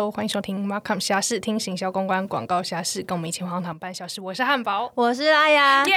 Hello，欢迎收听 Markham 侠士，听行销公关广告侠士，跟我们一起荒唐半小时。我是汉堡，我是阿雅，耶！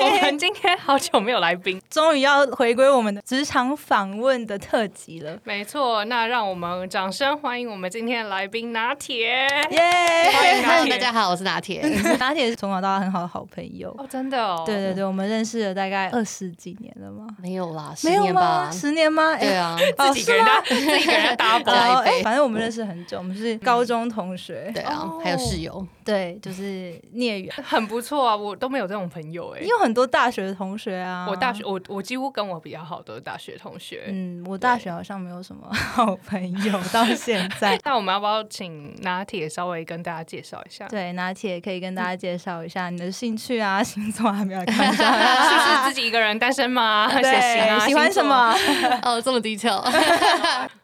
我们今天好久没有来宾，终于要回归我们的职场访问的特辑了。没错，那让我们掌声欢迎我们今天的来宾拿铁，耶！欢迎拿铁，大家好，我是拿铁。拿铁是从小到大很好的好朋友哦，真的哦。对对对，我们认识了大概二十几年了吗？没有啦，没有吗？十年吗？对啊，自己给人家，自己给人家打包。哎，反正我们认识很久，我们是高中同学。对啊，还有室友。对，就是孽缘，很不错啊！我都没有这种朋友哎。你有很多大学的同学啊。我大学，我我几乎跟我比较好的大学同学。嗯，我大学好像没有什么好朋友 到现在。那我们要不要请拿铁稍微跟大家介绍一下？对，拿铁可以跟大家介绍一下你的兴趣啊，星座还没有看一下，是不是自己一个人单身吗？对，喜欢什么？哦，这么低调。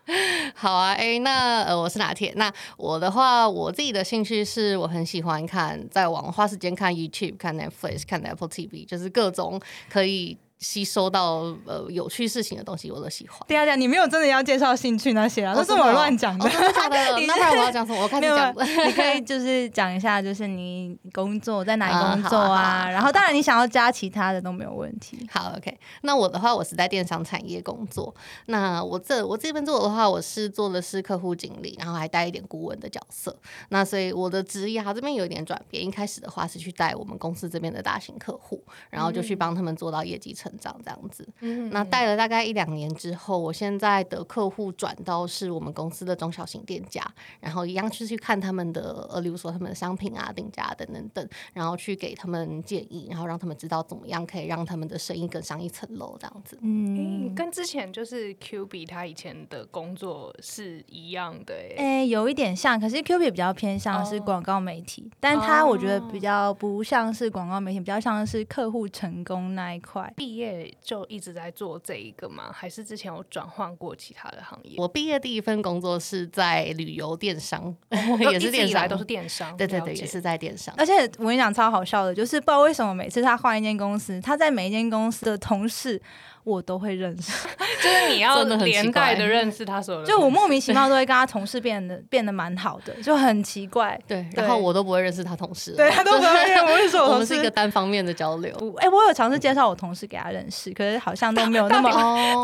好啊，哎，那呃，我是拿铁。那我的话，我自己的兴趣是我很喜欢看，在网花时间看 YouTube、看 Netflix、看 Apple TV，就是各种可以。吸收到呃有趣事情的东西，我都喜欢。对啊，对啊，你没有真的要介绍兴趣那些啊，都是我乱讲的。真的？那不然我要讲什么？我开始讲。你可以就是讲一下，就是你工作在哪里工作啊？然后当然你想要加其他的都没有问题。好，OK。那我的话，我是在电商产业工作。那我这我这边做的话，我是做的是客户经理，然后还带一点顾问的角色。那所以我的职业这边有一点转变。一开始的话是去带我们公司这边的大型客户，然后就去帮他们做到业绩成。长这样子，那带了大概一两年之后，我现在的客户转到是我们公司的中小型店家，然后一样去去看他们的呃，例如说他们的商品啊、定价等等等，然后去给他们建议，然后让他们知道怎么样可以让他们的生意更上一层楼这样子。嗯，跟之前就是 Q B 他以前的工作是一样的哎，有一点像，可是 Q B 比较偏向是广告媒体，但他我觉得比较不像是广告媒体，比较像是客户成功那一块。毕业。就一直在做这一个吗？还是之前有转换过其他的行业？我毕业第一份工作是在旅游电商，也是电商，都是电商。对对对，也是在电商。而且我跟你讲超好笑的，就是不知道为什么每次他换一间公司，他在每一间公司的同事。我都会认识，就是你要连带的认识他所有，就我莫名其妙都会跟他同事变得变得蛮好的，就很奇怪。对，然后我都不会认识他同事，对他都不会 认识。我们是一个单方面的交流。哎，我有尝试介绍我同事给他认识，可是好像都没有那么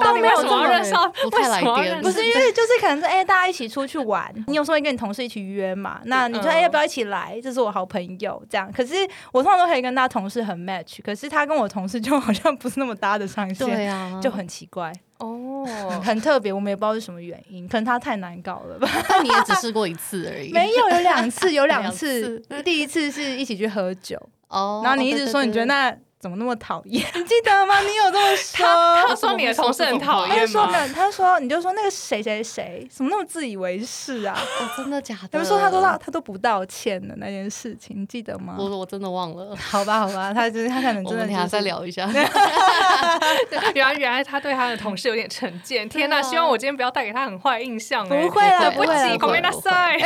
都没有这么认识，不太来电。不是因为就是可能是哎，大家一起出去玩，你有时候会跟你同事一起约嘛？那你说哎，要不要一起来？这是我好朋友这样。可是我通常都可以跟他同事很 match，可是他跟我同事就好像不是那么搭得上线，对啊，就很奇。怪哦，很特别，我们也不知道是什么原因，可能他太难搞了吧？但你也只试过一次而已，没有，有两次，有两次，第一次是一起去喝酒哦，然后你一直说你觉得那。怎么那么讨厌？你记得吗？你有这么说？他说你的同事很讨厌吗？他说，你就说那个谁谁谁，怎么那么自以为是啊？哦真的假的？他们说他都道他都不道歉的那件事情，你记得吗？我我真的忘了。好吧，好吧，他就是他可能真的。我们再聊一下。原来原来他对他的同事有点成见。天哪！希望我今天不要带给他很坏印象。不会了，不起，旁边那塞。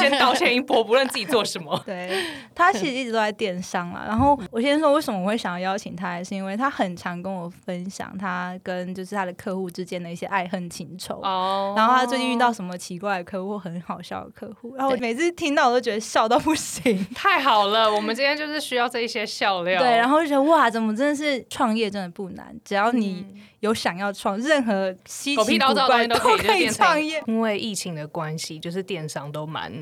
先道歉一波，不论自己做什么。对他其实一直都在电商啊。然后我先说为什么。我会想要邀请他，还是因为他很常跟我分享他跟就是他的客户之间的一些爱恨情仇。哦。然后他最近遇到什么奇怪的客户，很好笑的客户，然后我每次听到我都觉得笑到不行。太好了，我们今天就是需要这一些笑料。对，然后就觉得哇，怎么真的是创业真的不难，只要你有想要创，任何稀奇古怪都可以创业。因为疫情的关系，就是电商都蛮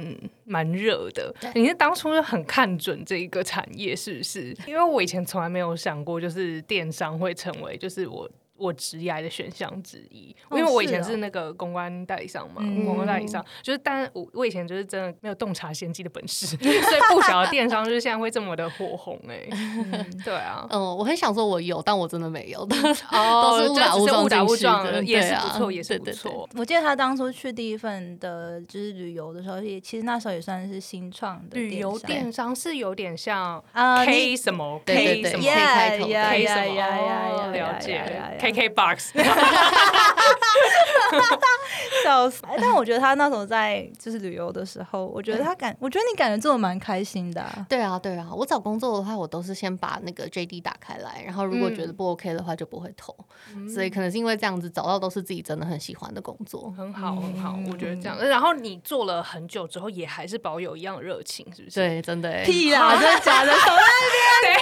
蛮热的。你是当初就很看准这一个产业，是不是？因为我以前。从来没有想过，就是电商会成为就是我。我职业的选项之一，因为我以前是那个公关代理商嘛，公关代理商就是，但我我以前就是真的没有洞察先机的本事，所以不晓得电商就是现在会这么的火红哎，对啊，嗯，我很想说我有，但我真的没有，哦，都是误打误撞的，也是不错，也是不错。我记得他当初去第一份的就是旅游的时候，也其实那时候也算是新创的旅游电商，是有点像啊 K 什么 K 什么 K 开头 K 什么了解。KK Box，笑死！但我觉得他那时候在就是旅游的时候，我觉得他感，我觉得你感觉做的蛮开心的。对啊，对啊，我找工作的话，我都是先把那个 JD 打开来，然后如果觉得不 OK 的话，就不会投。所以可能是因为这样子找到都是自己真的很喜欢的工作，很好很好。我觉得这样，然后你做了很久之后，也还是保有一样热情，是不是？对，真的。屁啦，真的假的？从那边，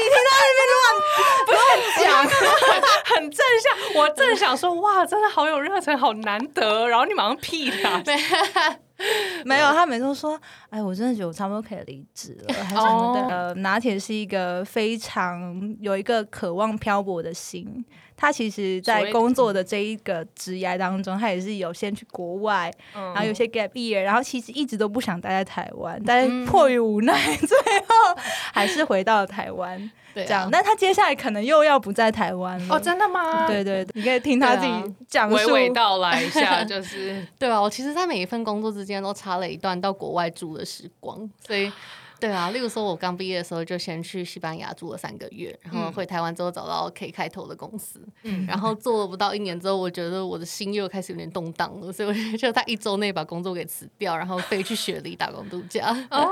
你听到那边乱 乱讲，很正向。我正想说，哇，真的好有热忱，好难得。然后你马上屁他。没有，他每次都说：“哎，我真的觉得我差不多可以离职了，还是什么的。”呃，拿铁是一个非常有一个渴望漂泊的心。他其实，在工作的这一个职涯当中，他也是有先去国外，然后有些 gap year，然后其实一直都不想待在台湾，但是迫于无奈，最后还是回到了台湾。这样，那他接下来可能又要不在台湾了。哦，真的吗？对对，你可以听他自己讲娓娓道来一下，就是对啊，我其实，在每一份工作之间都插了一段到国外住的时光，所以。对啊，例如说，我刚毕业的时候就先去西班牙住了三个月，然后回台湾之后找到 K 开头的公司，嗯然后做了不到一年之后，我觉得我的心又开始有点动荡了，所以我就在一周内把工作给辞掉，然后飞去雪梨打工度假。哦，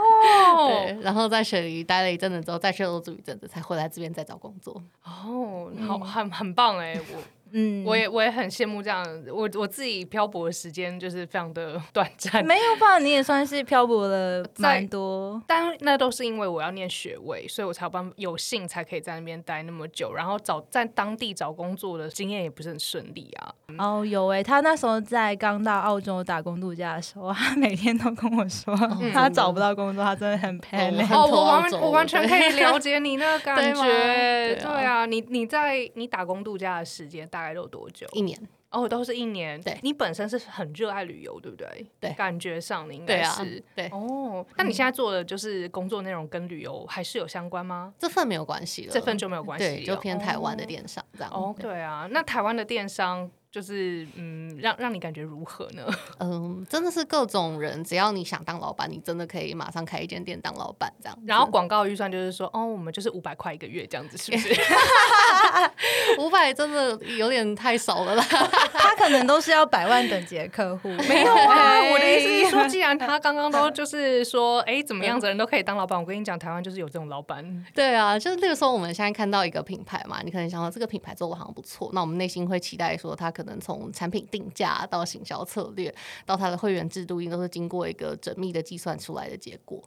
对，然后在雪梨待了一阵子之后，再去欧洲住一阵子，才回来这边再找工作。哦，好，很很棒哎，我。嗯，我也我也很羡慕这样，我我自己漂泊的时间就是非常的短暂。没有吧？你也算是漂泊了蛮多，但那都是因为我要念学位，所以我才有办有幸才可以在那边待那么久。然后找在当地找工作的经验也不是很顺利啊。哦，有哎，他那时候在刚到澳洲打工度假的时候，他每天都跟我说他找不到工作，他真的很 panic。哦，我完我完全可以了解你那个感觉。对啊，你你在你打工度假的时间大。概都多久？一年哦，都是一年。对，你本身是很热爱旅游，对不对？对，感觉上你应该是对哦。那你现在做的就是工作内容跟旅游还是有相关吗？这份没有关系了，这份就没有关系，就偏台湾的电商这样。哦，对啊，那台湾的电商。就是嗯，让让你感觉如何呢？嗯，真的是各种人，只要你想当老板，你真的可以马上开一间店当老板这样。然后广告预算就是说，哦，我们就是五百块一个月这样子，是不是？五百真的有点太少了啦。他可能都是要百万等级的客户。没有啊，我的意思是说，既然他刚刚都就是说，哎，怎么样子人都可以当老板，我跟你讲，台湾就是有这种老板。对啊，就是那个时候我们现在看到一个品牌嘛，你可能想到这个品牌做的好像不错，那我们内心会期待说他。可能从产品定价到行销策略，到它的会员制度，应都是经过一个缜密的计算出来的结果。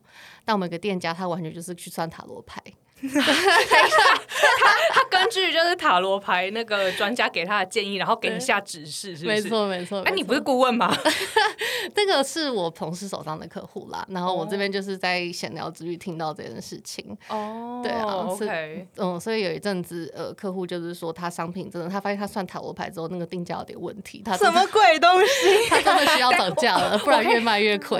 但我们一个店家，他完全就是去算塔罗牌。他他根据就是塔罗牌那个专家给他的建议，然后给你下指示，是不是？没错没错。哎，你不是顾问吗？这个是我同事手上的客户啦。然后我这边就是在闲聊之余听到这件事情。哦，对啊，OK。嗯，所以有一阵子，呃，客户就是说他商品真的，他发现他算塔罗牌之后，那个定价有点问题。他什么鬼东西？他真的需要涨价了，不然越卖越亏。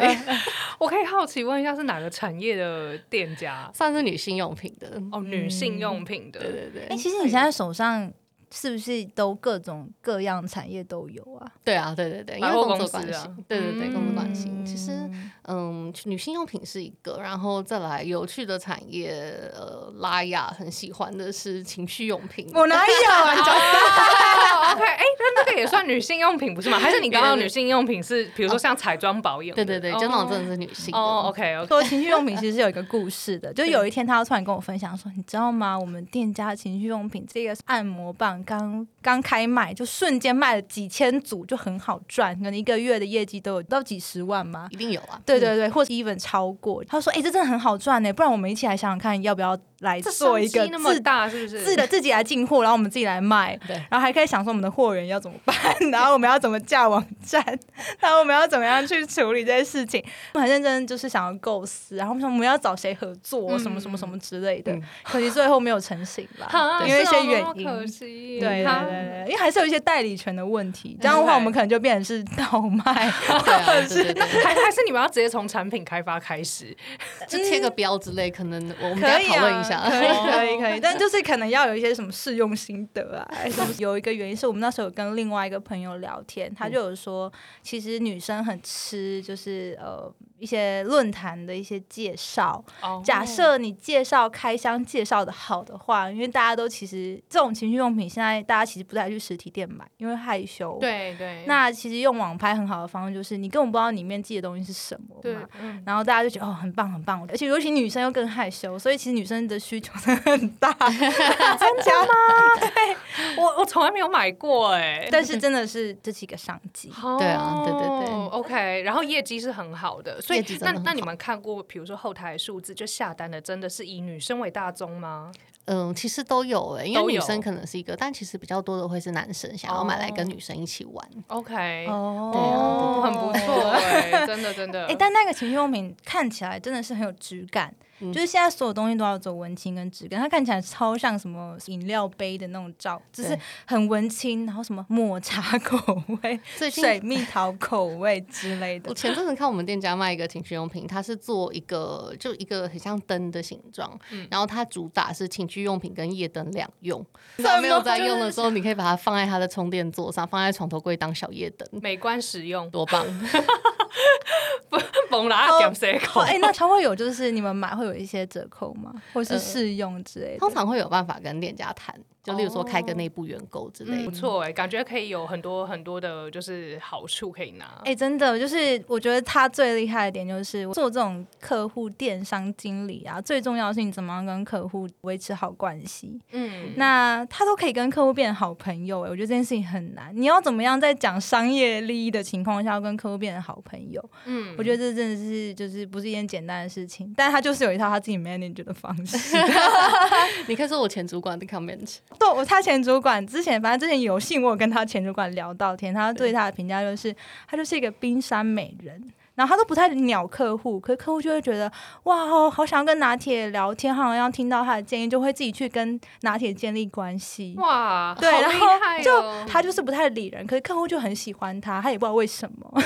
我可以好奇问一下，是哪个产业的店家？算是女性用品的。哦，女性用品的，对对对。哎，其实你现在手上是不是都各种各样产业都有啊？对啊，对对对，因为工作关系，对对对，工作关系。其实，嗯，女性用品是一个，然后再来有趣的产业，呃，拉雅很喜欢的是情绪用品。我哪有啊 ？OK，哎，那那个也算女性用品不是吗？还是你刚刚女性用品是，比如说像彩妆保养？对对对，就那种真的是女性。哦，OK，OK。说 情趣用品其实是有一个故事的，就有一天他突然跟我分享说，你知道吗？我们店家情趣用品这个按摩棒刚刚开卖，就瞬间卖了几千组，就很好赚，可能一个月的业绩都有到几十万吗？一定有啊。对对对，或者 even 超过。他说，哎，这真的很好赚呢，不然我们一起来想想看，要不要？来做一个自大是不是？自的自己来进货，然后我们自己来卖，对，然后还可以想说我们的货源要怎么办，然后我们要怎么架网站，然后我们要怎么样去处理这些事情，我很认真就是想要构思，然后说我们要找谁合作，什么什么什么之类的，可惜最后没有成型吧，因为一些原因，可惜，对对对，因为还是有一些代理权的问题，这样的话我们可能就变成是倒卖，或者是还还是你们要直接从产品开发开始，就贴个标之类，可能我们可以讨论一下。下，可以可以 可以，但就是可能要有一些什么试用心得啊。有一个原因是我们那时候有跟另外一个朋友聊天，他就有说，其实女生很吃就是呃。一些论坛的一些介绍，假设你介绍开箱介绍的好的话，因为大家都其实这种情趣用品现在大家其实不太去实体店买，因为害羞。对对。那其实用网拍很好的方式就是你根本不知道里面寄的东西是什么嘛，然后大家就觉得哦很棒很棒，而且尤其女生又更害羞，所以其实女生的需求真的很大。真假吗？对，我我从来没有买过哎，但是真的是这是一个商机。对啊，对对对，OK，然后业绩是很好的。那那你们看过，比如说后台数字，就下单的真的是以女生为大宗吗？嗯，其实都有诶，因为女生可能是一个，但其实比较多的会是男生想要买来跟女生一起玩。OK，哦，对啊，很不错哎，真的真的。哎，但那个情趣用品看起来真的是很有质感。就是现在所有东西都要走文青跟质感，它看起来超像什么饮料杯的那种照，就是很文青，然后什么抹茶口味、水蜜桃口味之类的。我前阵子看我们店家卖一个情趣用品，它是做一个就一个很像灯的形状，然后它主打是情趣用品跟夜灯两用。没有在用的时候，你可以把它放在它的充电座上，放在床头柜当小夜灯，美观实用，多棒！不，哎，那常会有就是你们买会有一些折扣吗？或是试用之类的？通常会有办法跟店家谈。就例如说开个内部员购之类的，不错哎，感觉可以有很多很多的，就是好处可以拿。哎，真的，就是我觉得他最厉害的点就是做这种客户电商经理啊，最重要的是你怎么样跟客户维持好关系。嗯，那他都可以跟客户变好朋友哎，我觉得这件事情很难。你要怎么样在讲商业利益的情况下跟客户变成好朋友？嗯，我觉得这真的是就是不是一件简单的事情，但他就是有一套他自己 manage 的方式。你可以说我前主管的 comment。对，我他前主管之前，反正之前有幸我有跟他前主管聊到天，他对他的评价就是，他就是一个冰山美人。然后他都不太鸟客户，可是客户就会觉得哇，好想要跟拿铁聊天，好像要听到他的建议，就会自己去跟拿铁建立关系。哇，对，然后就他就是不太理人，可是客户就很喜欢他，他也不知道为什么，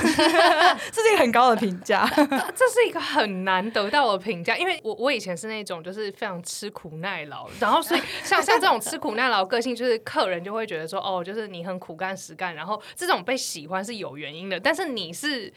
这是一个很高的评价，这是一个很难得到的评价，因为我我以前是那种就是非常吃苦耐劳，然后所以 像像这种吃苦耐劳个性，就是客人就会觉得说哦，就是你很苦干实干，然后这种被喜欢是有原因的，但是你是。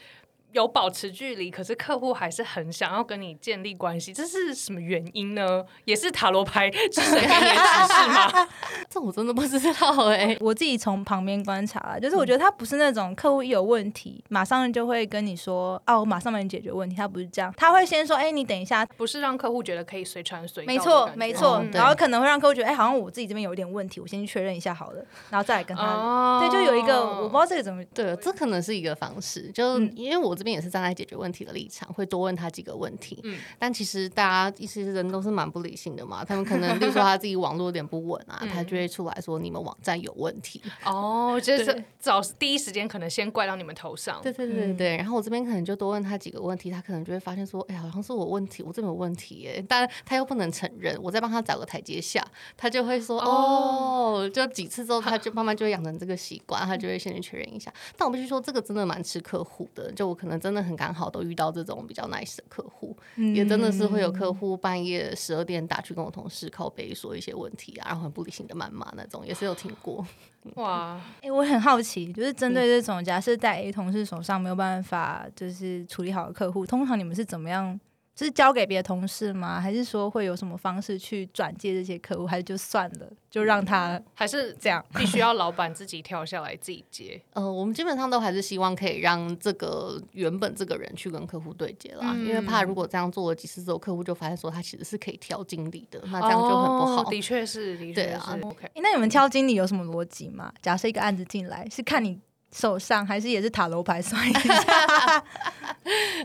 有保持距离，可是客户还是很想要跟你建立关系，这是什么原因呢？也是塔罗牌神给你的指示吗？这我真的不知道哎，我自己从旁边观察了，就是我觉得他不是那种客户一有问题，马上就会跟你说啊，我马上帮你解决问题。他不是这样，他会先说，哎，你等一下，不是让客户觉得可以随传随没错，没错，然后可能会让客户觉得，哎，好像我自己这边有一点问题，我先去确认一下好了，然后再来跟他。对，就有一个我不知道这个怎么，对，这可能是一个方式，就因为我。这边也是站在解决问题的立场，会多问他几个问题。嗯，但其实大家一些人都是蛮不理性的嘛，他们可能，例如说他自己网络有点不稳啊，他就会出来说你们网站有问题。哦，就是早第一时间可能先怪到你们头上。对对对对。然后我这边可能就多问他几个问题，他可能就会发现说，哎，好像是我问题，我这边有问题耶。但他又不能承认，我再帮他找个台阶下，他就会说，哦，就几次之后，他就慢慢就会养成这个习惯，他就会先去确认一下。但我必须说，这个真的蛮吃客户的，就我可能。可能真的很刚好都遇到这种比较 nice 的客户，也真的是会有客户半夜十二点打去跟我同事靠背说一些问题啊，然后很不理性的谩骂那种，也是有听过。哇，哎，我很好奇，就是针对这种假设在 A 同事手上没有办法就是处理好的客户，通常你们是怎么样？是交给别的同事吗？还是说会有什么方式去转接这些客户？还是就算了，就让他还是这样？必须要老板自己跳下来自己接？呃，我们基本上都还是希望可以让这个原本这个人去跟客户对接啦，因为怕如果这样做了几次之后，客户就发现说他其实是可以挑经理的，那这样就很不好。的确是，的确是。OK，那你们挑经理有什么逻辑吗？假设一个案子进来，是看你。手上还是也是塔罗牌算一下，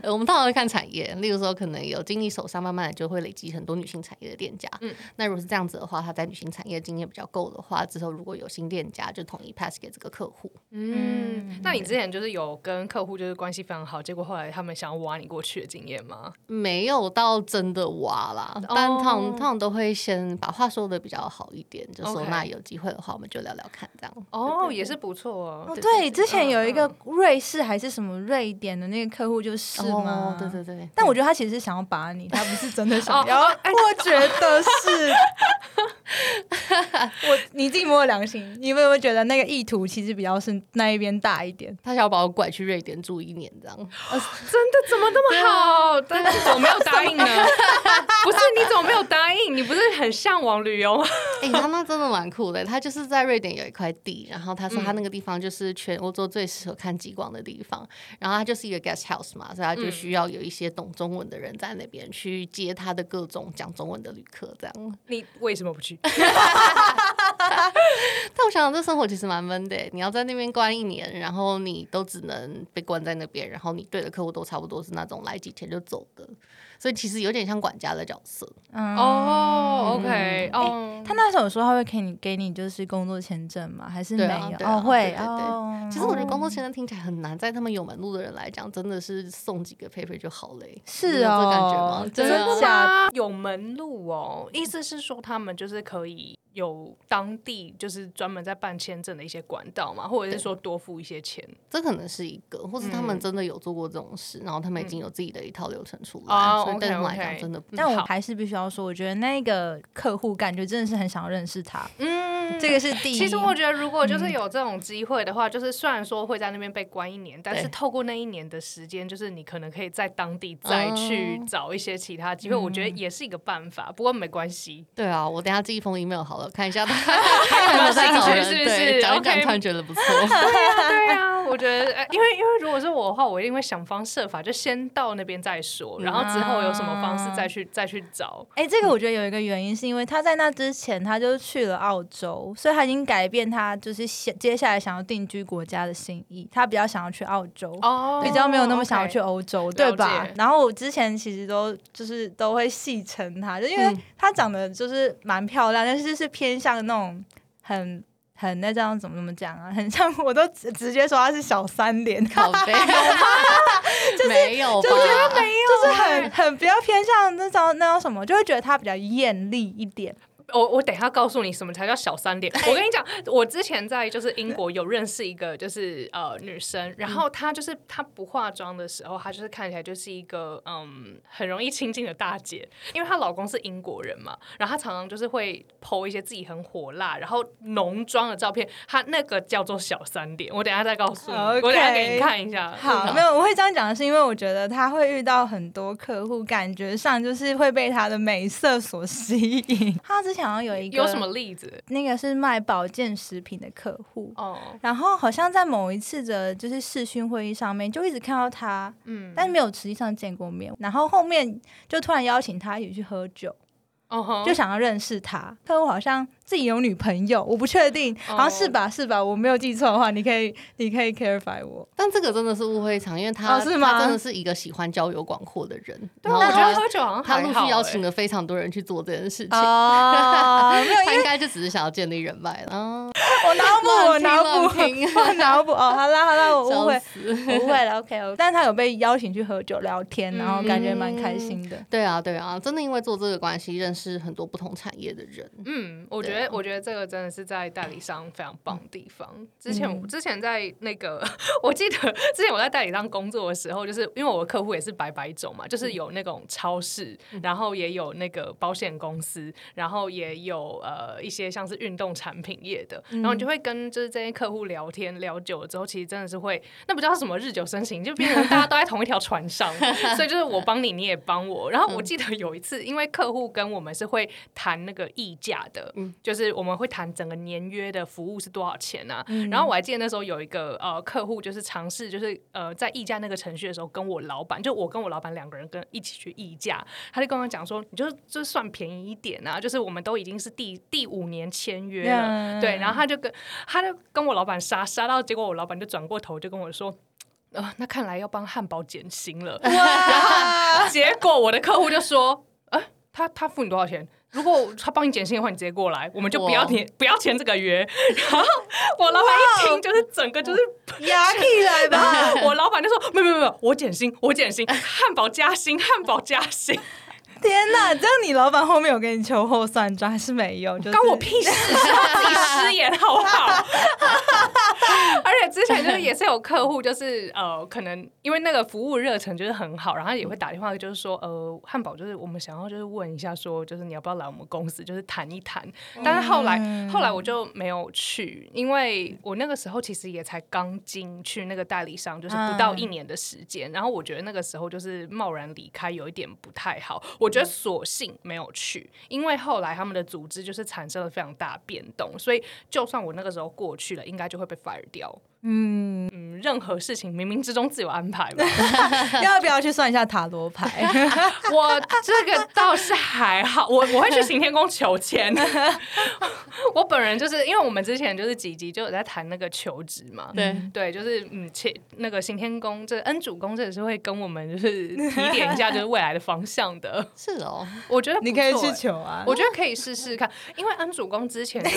我们通常会看产业，例如说可能有经理手上慢慢的就会累积很多女性产业的店家，嗯，那如果是这样子的话，他在女性产业经验比较够的话，之后如果有新店家就统一 pass 给这个客户，嗯，那你之前就是有跟客户就是关系非常好，结果后来他们想要挖你过去的经验吗？没有到真的挖啦，但通常通常都会先把话说的比较好一点，就说那有机会的话我们就聊聊看这样。哦，也是不错哦。对，之前有一个瑞士还是什么瑞典的那个客户就是吗？对对对。但我觉得他其实是想要把你，他不是真的想要。我觉得是。我你自己摸良心，你有没有觉得那个意图其实比较是那一边大一点？他想要把我拐去瑞典住一年，这样？真的怎么那么好？但是怎么没有答应呢？不是你怎么没有答应？你不是很向往旅游吗？哎，他那真的蛮酷的。他就是在瑞典有一块地，然后他说他那个地方就是全欧洲最适合看极光的地方。然后它就是一个 guest house 嘛，所以它就需要有一些懂中文的人在那边去接他的各种讲中文的旅客，这样。你为什么不去？但我想想，这生活其实蛮闷的。你要在那边关一年，然后你都只能被关在那边，然后你对的客户都差不多是那种来几天就走的。所以其实有点像管家的角色。哦，OK，哦，他那时候有说他会给你给你就是工作签证吗？还是没有？哦，会。哦，其实我觉得工作签证听起来很难，在他们有门路的人来讲，真的是送几个 paper 就好嘞。是哦，感觉吗？真的假？有门路哦，意思是说他们就是可以。有当地就是专门在办签证的一些管道嘛，或者是说多付一些钱，这可能是一个，或者他们真的有做过这种事，然后他们已经有自己的一套流程出来，所以对他们来讲真的。但我还是必须要说，我觉得那个客户感觉真的是很想要认识他。嗯，这个是第一。其实我觉得，如果就是有这种机会的话，就是虽然说会在那边被关一年，但是透过那一年的时间，就是你可能可以在当地再去找一些其他机会，我觉得也是一个办法。不过没关系。对啊，我等下寄一封 email 好了。看一下他。有没有在找人，对，讲一讲，突然觉得不错。对啊，对啊，我觉得，因为因为如果是我的话，我一定会想方设法，就先到那边再说，然后之后有什么方式再去再去找。哎，这个我觉得有一个原因，是因为他在那之前他就去了澳洲，所以他已经改变他就是接下来想要定居国家的心意，他比较想要去澳洲，哦，比较没有那么想要去欧洲，对吧？然后我之前其实都就是都会戏称他，就因为他长得就是蛮漂亮，但是是偏向。那种很很那张怎么怎么讲啊？很像我都直直接说他是小三脸，好悲，就是没有，就觉得没有，就是很很比较偏向那张那张什么，就会觉得他比较艳丽一点。我我等一下告诉你什么才叫小三脸。我跟你讲，我之前在就是英国有认识一个就是呃女生，然后她就是她不化妆的时候，她就是看起来就是一个嗯很容易亲近的大姐，因为她老公是英国人嘛，然后她常常就是会 po 一些自己很火辣然后浓妆的照片，她那个叫做小三脸。我等下再告诉你，我等下给你看一下。好，没有，我会这样讲的是因为我觉得她会遇到很多客户，感觉上就是会被她的美色所吸引。她之想要有一个有什么例子？那个是卖保健食品的客户哦，然后好像在某一次的就是视讯会议上面，就一直看到他，嗯，但是没有实际上见过面，然后后面就突然邀请他一起去喝酒。哦，就想要认识他。客户好像自己有女朋友，我不确定，好像是吧？是吧？我没有记错的话，你可以，你可以 clarify 我。但这个真的是误会场，因为他是吗？真的是一个喜欢交友广阔的人。对，我觉得喝酒好像他陆续邀请了非常多人去做这件事情。他应该就只是想要建立人脉了。我脑补，我脑补，我脑补。哦，好啦，好啦，我误会，误会了。OK，但是他有被邀请去喝酒聊天，然后感觉蛮开心的。对啊，对啊，真的因为做这个关系认识很多不同产业的人。嗯，我觉得，我觉得这个真的是在代理商非常棒的地方。之前，之前在那个，我记得之前我在代理商工作的时候，就是因为我的客户也是白白种嘛，就是有那种超市，然后也有那个保险公司，然后也有呃一些像是运动产品业的，然后。你就会跟就是这些客户聊天聊久了之后，其实真的是会，那不叫什么日久生情，就变成大家都在同一条船上，所以就是我帮你，你也帮我。然后我记得有一次，因为客户跟我们是会谈那个议价的，就是我们会谈整个年约的服务是多少钱啊。然后我还记得那时候有一个呃客户，就是尝试就是呃在议价那个程序的时候，跟我老板，就我跟我老板两个人跟一起去议价，他就跟我讲说，你就就算便宜一点啊，就是我们都已经是第第五年签约了，对，然后他就。他就跟我老板杀杀到，结果我老板就转过头就跟我说：“呃，那看来要帮汉堡减薪了。”然后结果我的客户就说：“哎，他他付你多少钱？如果他帮你减薪的话，你直接过来，我们就不要填不要签这个约。然后我老板一听，就是整个就是压起来吧。我老板就说：没有没有没有，我减薪，我减薪，汉堡加薪，汉堡加薪。天哪！这样你老板后面有跟你秋后算账还是没有？就关我屁事！自己失言好不好？而且之前就是也是有客户，就是呃，可能因为那个服务热忱就是很好，然后也会打电话，就是说呃，汉堡就是我们想要就是问一下，说就是你要不要来我们公司，就是谈一谈。但是后来后来我就没有去，因为我那个时候其实也才刚进去那个代理商，就是不到一年的时间。然后我觉得那个时候就是贸然离开，有一点不太好。我觉得索性没有去，因为后来他们的组织就是产生了非常大变动，所以就算我那个时候过去了，应该就会被 fire 掉。嗯嗯，任何事情冥冥之中自有安排吧。要不要去算一下塔罗牌？我这个倒是还好，我我会去行天宫求签。我本人就是因为我们之前就是几集就有在谈那个求职嘛。对对，就是嗯，切那个行天宫这恩主公这也是会跟我们就是提点一下，就是未来的方向的。是哦，我觉得你可以去求啊，我觉得可以试试看，因为恩主公之前，你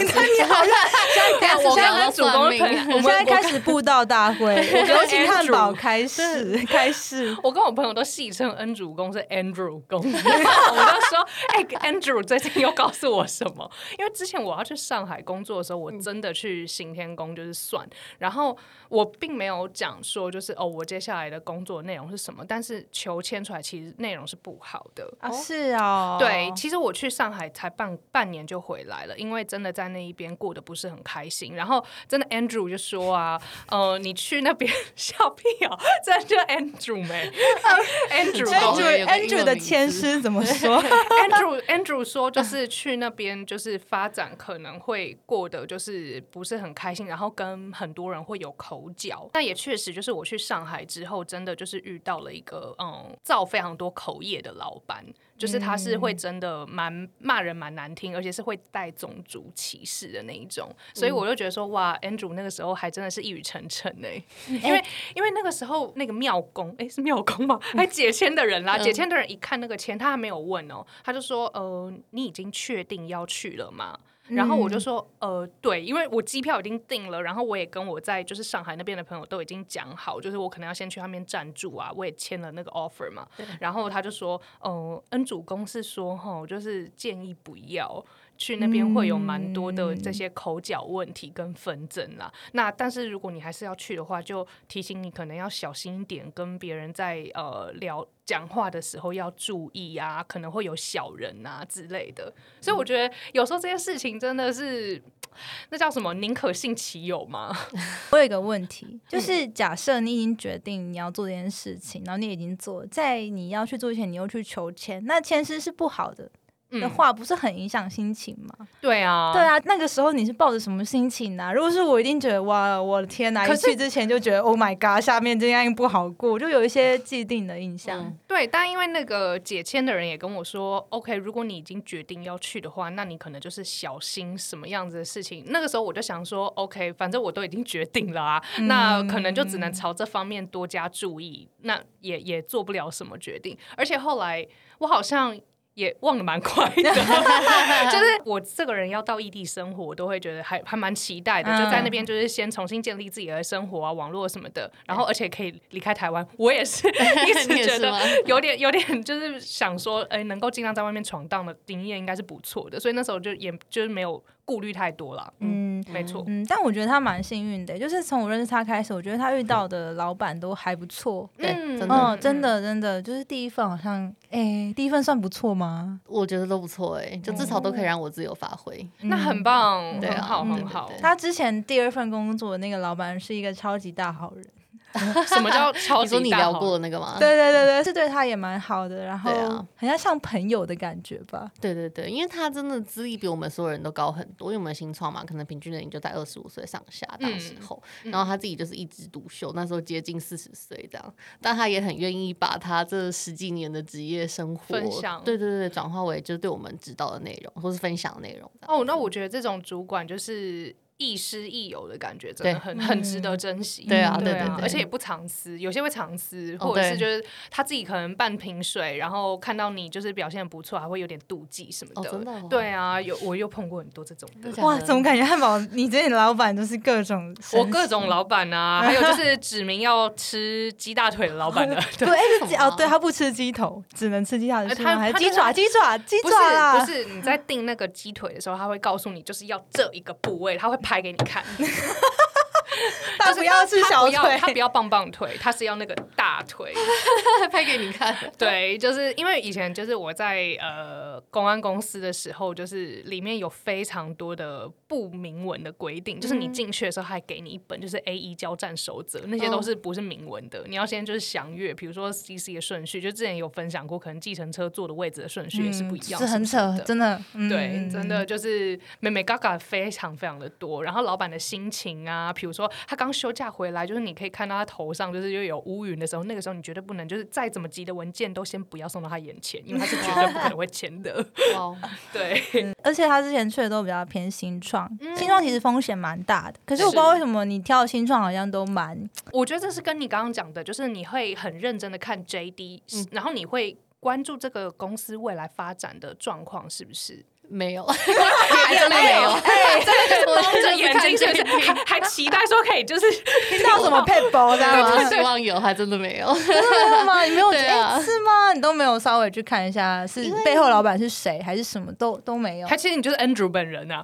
好像现在我跟恩主公，我们现在开始。布道大会，有请汉堡开始开始。我跟我朋友都戏称恩主公是 Andrew 公，我就说，哎，Andrew 最近又告诉我什么？因为之前我要去上海工作的时候，我真的去行天宫就是算，然后我并没有讲说就是哦，我接下来的工作内容是什么，但是求签出来其实内容是不好的啊，是哦，对，其实我去上海才半半年就回来了，因为真的在那一边过得不是很开心，然后真的 Andrew 就说啊。呃，你去那边 笑屁哦，这叫 Andrew 没？Andrew，Andrew 的签诗怎么说？Andrew Andrew 说，就是去那边就是发展，可能会过得就是不是很开心，然后跟很多人会有口角。那也确实，就是我去上海之后，真的就是遇到了一个嗯造非常多口业的老板。就是他是会真的蛮骂人蛮难听，而且是会带种族歧视的那一种，所以我就觉得说哇，Andrew 那个时候还真的是一语成谶哎，因为因为那个时候那个庙公哎是庙公吗？还解签的人啦，解签的人一看那个签，他还没有问哦，他就说呃你已经确定要去了吗？然后我就说，呃，对，因为我机票已经订了，然后我也跟我在就是上海那边的朋友都已经讲好，就是我可能要先去那边暂住啊，我也签了那个 offer 嘛。然后他就说，呃，恩主公是说，哈，就是建议不要。去那边会有蛮多的这些口角问题跟纷争啦。那但是如果你还是要去的话，就提醒你可能要小心一点，跟别人在呃聊讲话的时候要注意啊，可能会有小人啊之类的。所以我觉得有时候这些事情真的是那叫什么？宁可信其有吗？我有一个问题，就是假设你已经决定你要做这件事情，然后你已经做，在你要去做之前，你又去求签，那签师是不好的。的话不是很影响心情吗？对啊，对啊，那个时候你是抱着什么心情呢？如果是我，一定觉得哇，我的天哪！一去之前就觉得 Oh my God，下面这样不好过，就有一些既定的印象。对，但因为那个解签的人也跟我说，OK，如果你已经决定要去的话，那你可能就是小心什么样子的事情。那个时候我就想说，OK，反正我都已经决定了啊，那可能就只能朝这方面多加注意。那也也做不了什么决定，而且后来我好像。也忘得蛮快的，就是我这个人要到异地生活，我都会觉得还还蛮期待的。就在那边，就是先重新建立自己的生活啊，网络什么的，然后而且可以离开台湾。我也是 一直觉得有点有点，就是想说，哎，能够尽量在外面闯荡的经验应该是不错的。所以那时候就也就是没有。顾虑太多了，嗯，没错，嗯，但我觉得他蛮幸运的，就是从我认识他开始，我觉得他遇到的老板都还不错，对，真的，真的，真的，就是第一份好像，哎，第一份算不错吗？我觉得都不错，哎，就至少都可以让我自由发挥，那很棒，对，好，很好。他之前第二份工作的那个老板是一个超级大好人。什么叫超级？你聊过的那个吗？对对对对，是对他也蛮好的，然后好像像朋友的感觉吧。对对对，因为他真的资历比我们所有人都高很多，因为我们新创嘛，可能平均年龄就在二十五岁上下，当时候，然后他自己就是一枝独秀，那时候接近四十岁这样，但他也很愿意把他这十几年的职业生活分享，对对对，转化为就是对我们指导的内容或是分享的内容。哦，那我觉得这种主管就是。亦师亦友的感觉，真的很很值得珍惜。对啊，对啊，而且也不藏私，有些会藏私，或者是就是他自己可能半瓶水，然后看到你就是表现不错，还会有点妒忌什么的。真的？对啊，有我又碰过很多这种的。哇，怎么感觉汉堡你这里的老板都是各种？我各种老板啊，还有就是指明要吃鸡大腿的老板的。对，哦，对他不吃鸡头，只能吃鸡大腿，他还鸡爪、鸡爪、鸡爪啦。不是你在订那个鸡腿的时候，他会告诉你就是要这一个部位，他会。拍给你看。他不要吃小腿，他不要棒棒腿，他是要那个大腿。拍给你看。对，就是因为以前就是我在呃公安公司的时候，就是里面有非常多的不明文的规定，就是你进去的时候还给你一本就是 A 一交战守则，那些都是不是明文的，你要先就是详阅，比如说 C C 的顺序，就之前有分享过，可能计程车坐的位置的顺序也是不一样，是很扯，真的，对，真的就是美美嘎嘎非常非常的多，然后老板的心情啊，比如说他刚。休假回来，就是你可以看到他头上就是又有乌云的时候，那个时候你绝对不能，就是再怎么急的文件都先不要送到他眼前，因为他是绝对不可能会签的。哦，对，而且他之前去的都比较偏新创，新创其实风险蛮大的。可是我不知道为什么你挑新创好像都蛮，我觉得这是跟你刚刚讲的，就是你会很认真的看 JD，然后你会关注这个公司未来发展的状况是不是？没有，还真的没有，真的是蒙着眼睛，就是还还期待说可以，就是 听到什么配包的吗？希望有，还真的没有，真的吗？你没有？哎，是吗？你都没有稍微去看一下，是背后老板是谁，还是什么都都没有？他其实你就是 Andrew 本人啊。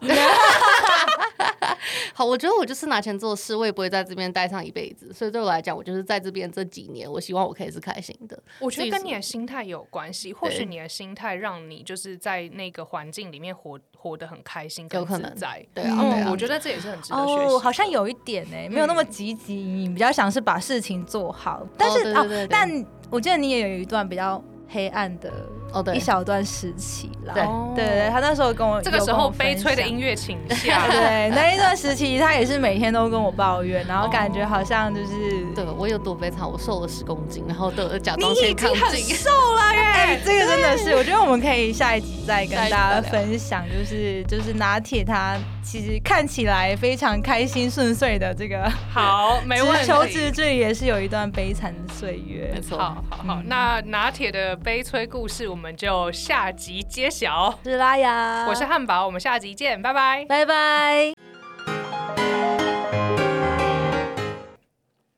好，我觉得我就是拿钱做事，我也不会在这边待上一辈子，所以对我来讲，我就是在这边这几年，我希望我可以是开心的。我觉得跟你的心态有关系，或许你的心态让你就是在那个环境里面活活得很开心，有可能在对啊。我觉得这也是很值得学习。好像有一点呢，没有那么积极，你比较想是把事情做好。但是啊，但我记得你也有一段比较黑暗的。哦，对，一小段时期啦，对对对，他那时候跟我这个时候悲催的音乐倾向，对，那一段时期他也是每天都跟我抱怨，然后感觉好像就是，对我有多悲惨，我瘦了十公斤，然后得了甲状腺亢进，瘦了耶，这个真的是，我觉得我们可以下一集再跟大家分享，就是就是拿铁他其实看起来非常开心顺遂的这个，好，没问题，求职这里也是有一段悲惨的岁月，没错，好好好，那拿铁的悲催故事。我们就下集揭晓。是拉雅，我是汉堡，我们下集见，拜拜，拜拜。